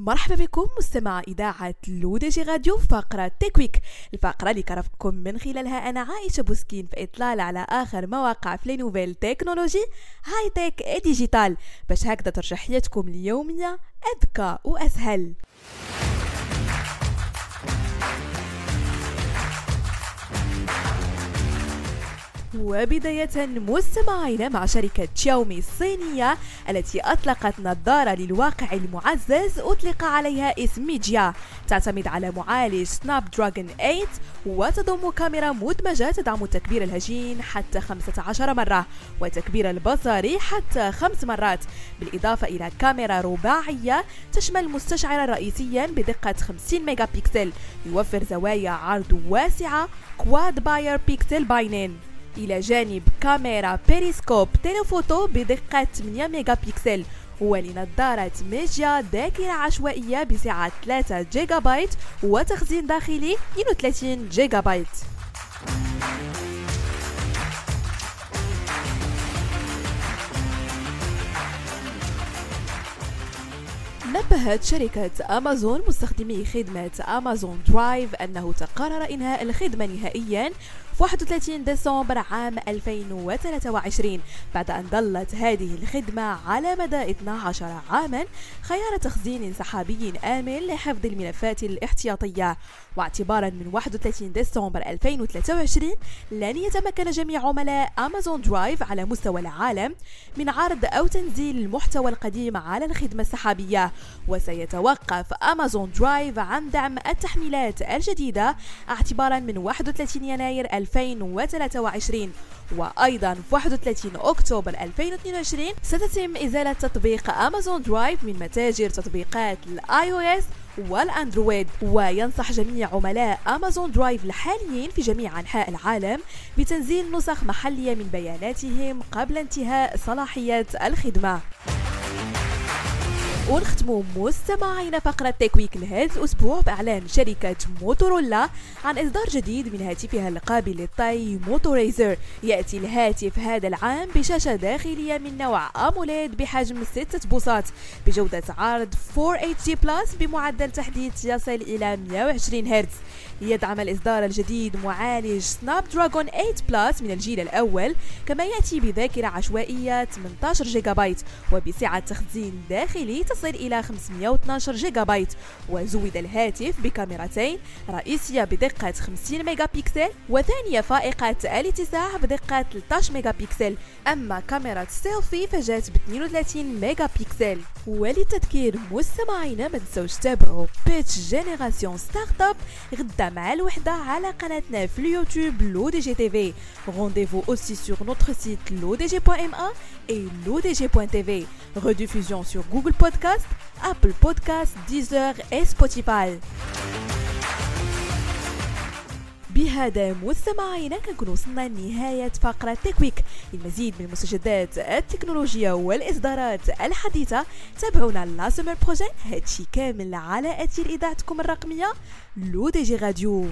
مرحبا بكم مستمع إذاعة لودجي راديو فقرة Tech Week الفقرة اللي نرافقكم من خلالها أنا عائشة بوسكين في إطلال على آخر ما وقع في nouvelles technologies high-tech digital باش هكذا ترجع حياتكم اليومية أذكى وأسهل. وبداية مستمعين مع شركة شاومي الصينية التي أطلقت نظارة للواقع المعزز أطلق عليها اسم ميجيا تعتمد على معالج سناب دراجون 8 وتضم كاميرا مدمجة تدعم تكبير الهجين حتى 15 مرة وتكبير البصري حتى خمس مرات. بالإضافة إلى كاميرا رباعية تشمل مستشعرا رئيسيا بدقة 50 ميجا بكسل يوفر زوايا عرض واسعة Quad Bayer pixel binning إلى جانب كاميرا periscope telephoto بدقة 8 ميجا بكسل ولنظارة ميجيا ذاكرة عشوائية بسعة 3 جيجا بايت وتخزين داخلي 32 جيجا بايت نبهت شركة أمازون مستخدمي خدمة أمازون درايف أنه تقرر إنهاء الخدمة نهائيا 31 ديسمبر عام 2023 بعد أن ظلت هذه الخدمة على مدى 12 عاما خيار تخزين سحابي آمن لحفظ الملفات الاحتياطية. واعتبارا من 31 ديسمبر 2023 لن يتمكن جميع عملاء أمازون درايف على مستوى العالم من عرض أو تنزيل المحتوى القديم على الخدمة السحابية. وسيتوقف أمازون درايف عن دعم التحميلات الجديدة اعتبارا من 31 يناير 2023 وأيضا في 31 أكتوبر 2022 ستتم إزالة تطبيق أمازون درايف من متاجر تطبيقات ال iOS والأندرويد وينصح جميع عملاء أمازون درايف الحاليين في جميع أنحاء العالم بتنزيل نسخ محلية من بياناتهم قبل انتهاء صلاحية الخدمة. ونختموا مستمعينا فقرة Tech Week لهذا الأسبوع بإعلان شركة موتورولا عن إصدار جديد من هاتفها القابل للطي موتو ريزر يأتي الهاتف هذا العام بشاشة داخلية من نوع AMOLED بحجم 6 بوصات بجودة عرض Full HD plus بمعدل تحديث يصل إلى 120 هرتز. يدعم الإصدار الجديد معالج سناب دراجون 8 plus من الجيل الأول كما يأتي بذاكرة عشوائية 18 جيجا بايت وبسعة تخزين داخلي تصل إلى 512 جيجا بايت وزود الهاتف بكاميرتين رئيسية بدقة 50 ميجا بكسل وثانية فائقة الاتساع بدقة 13 ميجا بكسل أما كاميرا السيلفي فجات ب 32 ميجا بكسل وللتذكير مستمعينا ما تنسوش تتابعوا بيتش جينيراسيون ستارت اب غدا مع الوحدة على قناتنا في اليوتيوب لو دي جي تي في Rendez-vous aussi sur notre site lodg.ma et lodg.tv. Rediffusion sur Google Podcast, Apple Podcast, Deezer et Spotify. بهذا مستمعينا كنكون وصلنا لنهاية فقرة Tech Week المزيد من المستجدات التكنولوجيا والإصدارات الحديثة تابعونا la semaine prochaine هادشي كامل على أثير إذاعتكم الرقمية لو دي جي راديو.